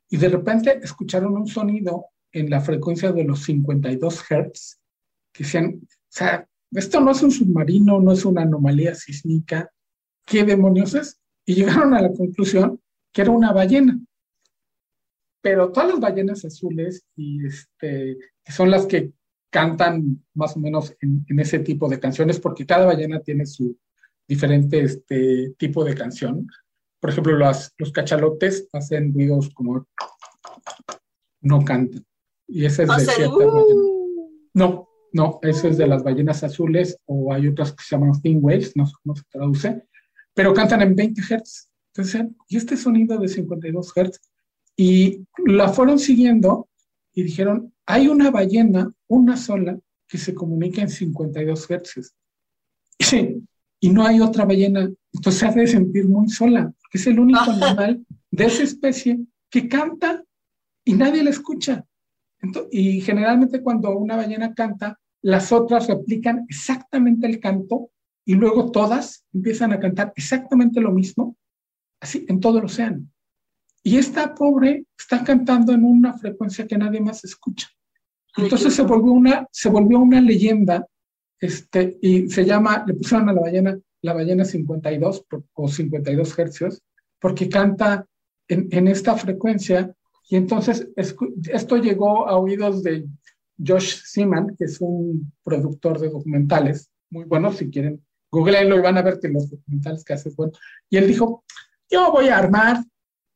Y de repente escucharon un sonido en la frecuencia de los 52 Hz, que decían, o sea, esto no es un submarino, no es una anomalía sísmica, ¿qué demonios es? Y llegaron a la conclusión que era una ballena. Pero todas las ballenas azules, y este, que son las que cantan más o menos en, ese tipo de canciones, porque cada ballena tiene su diferente este, tipo de canción. Por ejemplo, los cachalotes hacen ruidos como no cantan. Y ese es de cierta uh. No, no, eso es de las ballenas azules o hay otras que se llaman thin waves, no sé cómo se traduce, pero cantan en 20 Hz. Entonces, y este sonido de 52 Hz, y la fueron siguiendo y dijeron, hay una ballena, una sola, que se comunica en 52 Hz. Sí, y no hay otra ballena, entonces se hace sentir muy sola, porque es el único animal de esa especie que canta y nadie la escucha y generalmente cuando una ballena canta, las otras replican exactamente el canto y luego todas empiezan a cantar exactamente lo mismo, así en todo el océano. Y esta pobre está cantando en una frecuencia que nadie más escucha. Entonces se volvió una, se volvió una leyenda este, y se llama, le pusieron a la ballena la ballena 52 o 52 hercios, porque canta en, en esta frecuencia y entonces esto llegó a oídos de Josh Seaman, que es un productor de documentales muy bueno, si quieren, googleenlo y van a ver que los documentales que hace es bueno. Y él dijo, yo voy a armar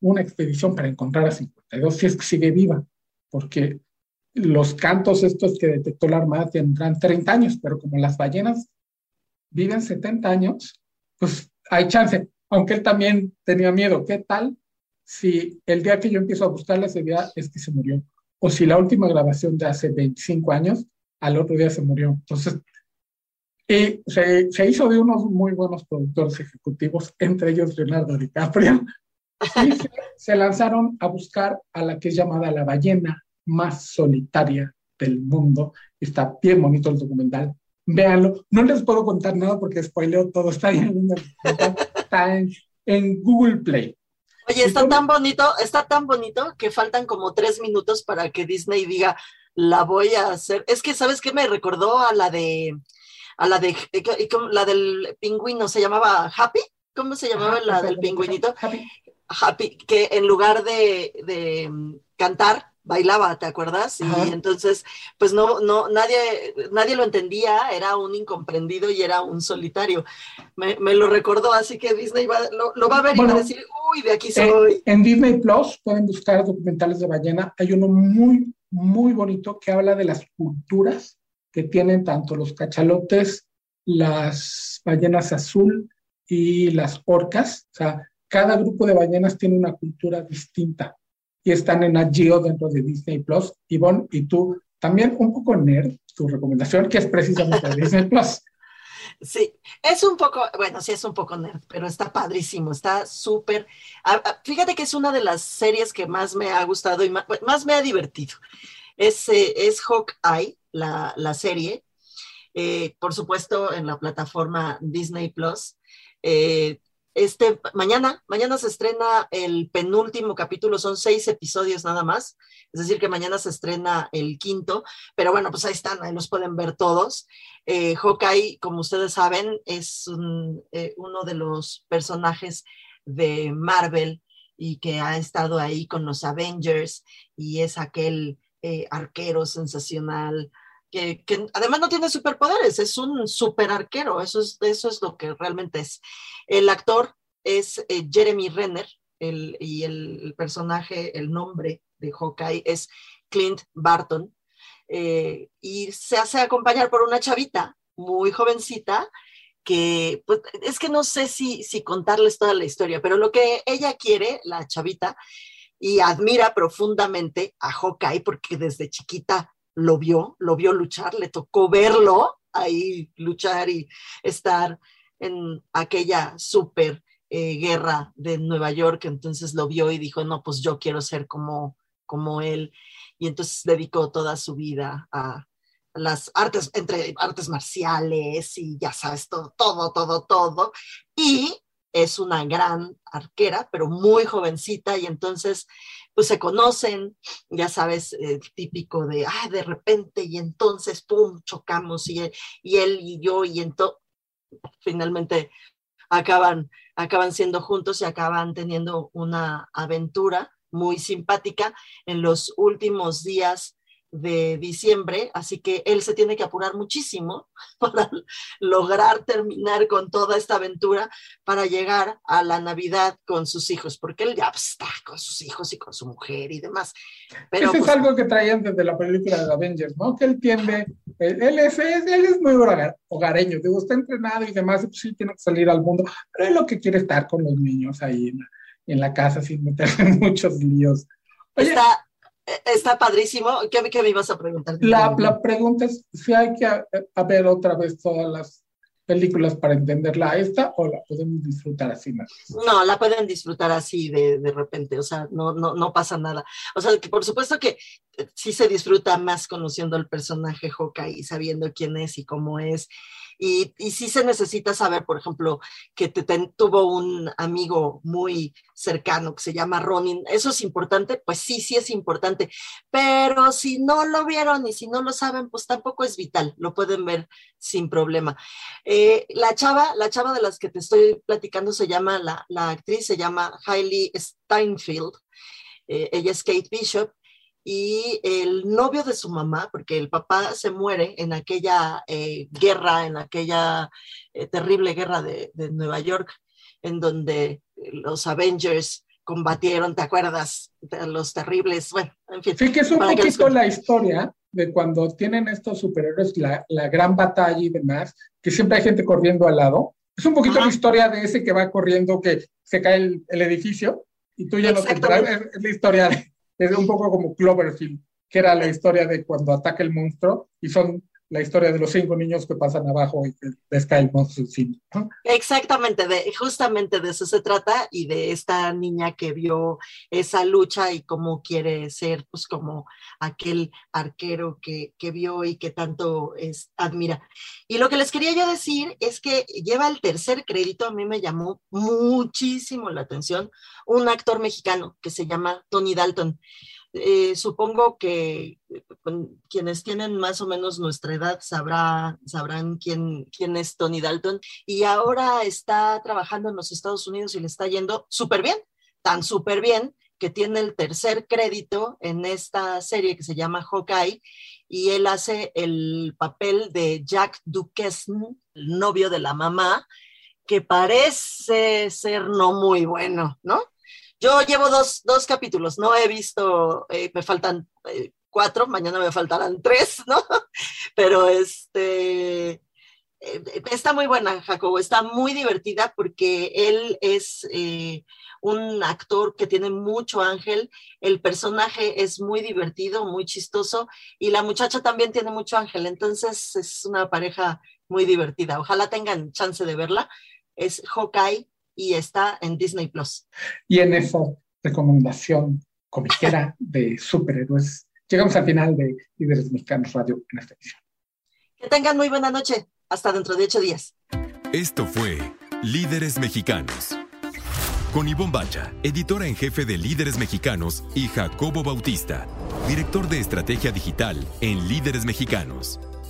una expedición para encontrar a 52 si es que sigue viva, porque los cantos estos que detectó la Armada tendrán 30 años, pero como las ballenas viven 70 años, pues hay chance, aunque él también tenía miedo. ¿Qué tal si el día que yo empiezo a buscarla ese día es que se murió. O si la última grabación de hace 25 años, al otro día se murió. Entonces, y se, hizo de unos muy buenos productores ejecutivos, entre ellos Leonardo DiCaprio, y se, se lanzaron a buscar a la que es llamada la ballena más solitaria del mundo. Está bien bonito el documental. Véanlo. No les puedo contar nada porque spoileo todo. Está bien Está en, en Google Play. Oye, está tan bonito, está tan bonito que faltan como tres minutos para que Disney diga, la voy a hacer. Es que, ¿sabes qué? Me recordó a la de, a la de, la del pingüino, se llamaba Happy. ¿Cómo se llamaba la del pingüinito? Happy. Happy, que en lugar de, de mm, cantar, bailaba, ¿te acuerdas? Y entonces, pues no, no, nadie, nadie lo entendía, era un incomprendido y era un solitario. Me, lo recordó, así que Disney lo, va a ver y va a decir, uy, de aquí eh, soy. en Disney Plus pueden buscar documentales de ballena. Hay uno muy, muy bonito que habla de las culturas que tienen tanto los cachalotes, las ballenas azul y las orcas. O sea, cada grupo de ballenas tiene una cultura distinta y están en Agio dentro de Disney Plus. Ivonne, y tú también un poco nerd, tu recomendación, que es precisamente Disney Plus. Sí, es un poco, bueno, sí es un poco nerd, pero está padrísimo, está súper. Fíjate que es una de las series que más me ha gustado y más, me ha divertido. Es, eh, es Hawkeye, la, la serie, eh, por supuesto en la plataforma Disney Plus. Eh, este, mañana, mañana se estrena el penúltimo capítulo, son seis episodios nada más, es decir, que mañana se estrena el quinto, pero bueno, pues ahí están, ahí los pueden ver todos. Eh, Hawkeye, como ustedes saben, es eh, uno de los personajes de Marvel y que ha estado ahí con los Avengers y es aquel eh, arquero sensacional. Que, además no tiene superpoderes, es un super arquero, eso es, eso es lo que realmente es. El actor es eh, Jeremy Renner y el, personaje, el nombre de Hawkeye es Clint Barton. Eh, y se hace acompañar por una chavita muy jovencita que, pues, es que no sé si, si contarles toda la historia, pero lo que ella quiere, la chavita, y admira profundamente a Hawkeye porque desde chiquita lo vio, lo vio luchar, le tocó verlo ahí luchar y estar en aquella súper eh, guerra de Nueva York, entonces lo vio y dijo, no, pues yo quiero ser como, como él. Y entonces dedicó toda su vida a las artes, entre artes marciales y ya sabes, todo, todo, todo, todo. Y es una gran arquera, pero muy jovencita y entonces pues se conocen, ya sabes, eh, típico de, ah, de repente y entonces, ¡pum!, chocamos y, y él y yo y entonces finalmente acaban, acaban siendo juntos y acaban teniendo una aventura muy simpática en los últimos días de diciembre, así que él se tiene que apurar muchísimo para lograr terminar con toda esta aventura para llegar a la Navidad con sus hijos, porque él ya está con sus hijos y con su mujer y demás. Pero, Eso es pues, algo que traían desde la película de Avengers, ¿no? Que él tiende, él es, él es muy hogareño, digo, está entrenado y demás, pues sí tiene que salir al mundo, pero él lo que quiere estar con los niños ahí en la, en la casa sin meterse en muchos líos. está Está padrísimo. ¿Qué, me ibas a preguntar? La, la, pregunta es si hay que ver otra vez todas las películas para entenderla esta o la podemos disfrutar así más? No, la pueden disfrutar así de, de repente, o sea, no, no, no pasa nada. O sea, que por supuesto que eh, sí se disfruta más conociendo al personaje Hawkeye y sabiendo quién es y cómo es y, y sí se necesita saber, por ejemplo, que tuvo un amigo muy cercano que se llama Ronin. ¿Eso es importante? Pues sí, sí es importante. Pero si no lo vieron y si no lo saben, pues tampoco es vital. Lo pueden ver sin problema. Eh, la chava, la chava de las que te estoy platicando se llama, la, la actriz se llama Hailey Steinfeld. Eh, ella es Kate Bishop y el novio de su mamá, porque el papá se muere en aquella eh, guerra, en aquella eh, terrible guerra de, Nueva York, en donde los Avengers combatieron, ¿te acuerdas? De los terribles, bueno, en fin. Sí, que es un poquito la historia de cuando tienen estos superhéroes la, la, gran batalla y demás, que siempre hay gente corriendo al lado. Es un poquito la historia de ese que va corriendo, que se cae el, el edificio y tú ya no te enteras, es la historia de es un poco como Cloverfield, que era la historia de cuando ataca el monstruo y son la historia de los cinco niños que pasan abajo y de el monstruo Exactamente, de, justamente de eso se trata y de esta niña que vio esa lucha y cómo quiere ser, pues como aquel arquero que, que vio y que tanto es, admira. Y lo que les quería yo decir es que lleva el tercer crédito, a mí me llamó muchísimo la atención, un actor mexicano que se llama Tony Dalton. Eh, supongo que eh, quienes tienen más o menos nuestra edad sabrá, sabrán quién, quién es Tony Dalton y ahora está trabajando en los Estados Unidos y le está yendo súper bien, tan súper bien que tiene el tercer crédito en esta serie que se llama Hawkeye y él hace el papel de Jack Duquesne, el novio de la mamá, que parece ser no muy bueno, ¿no? Yo llevo dos, dos capítulos, no he visto, eh, me faltan eh, cuatro, mañana me faltarán tres, ¿no? Pero este, eh, está muy buena, Jacobo, está muy divertida porque él es un actor que tiene mucho ángel, el personaje es muy divertido, muy chistoso y la muchacha también tiene mucho ángel, entonces es una pareja muy divertida. Ojalá tengan chance de verla. Es Hawkeye y está en Disney Plus. Y en esa recomendación comiquera de superhéroes, llegamos al final de Líderes Mexicanos Radio en esta edición. Que tengan muy buena noche. Hasta dentro de ocho días. Esto fue Líderes Mexicanos. Con Ivonne Bacha, editora en jefe de Líderes Mexicanos, y Jacobo Bautista, director de estrategia digital en Líderes Mexicanos.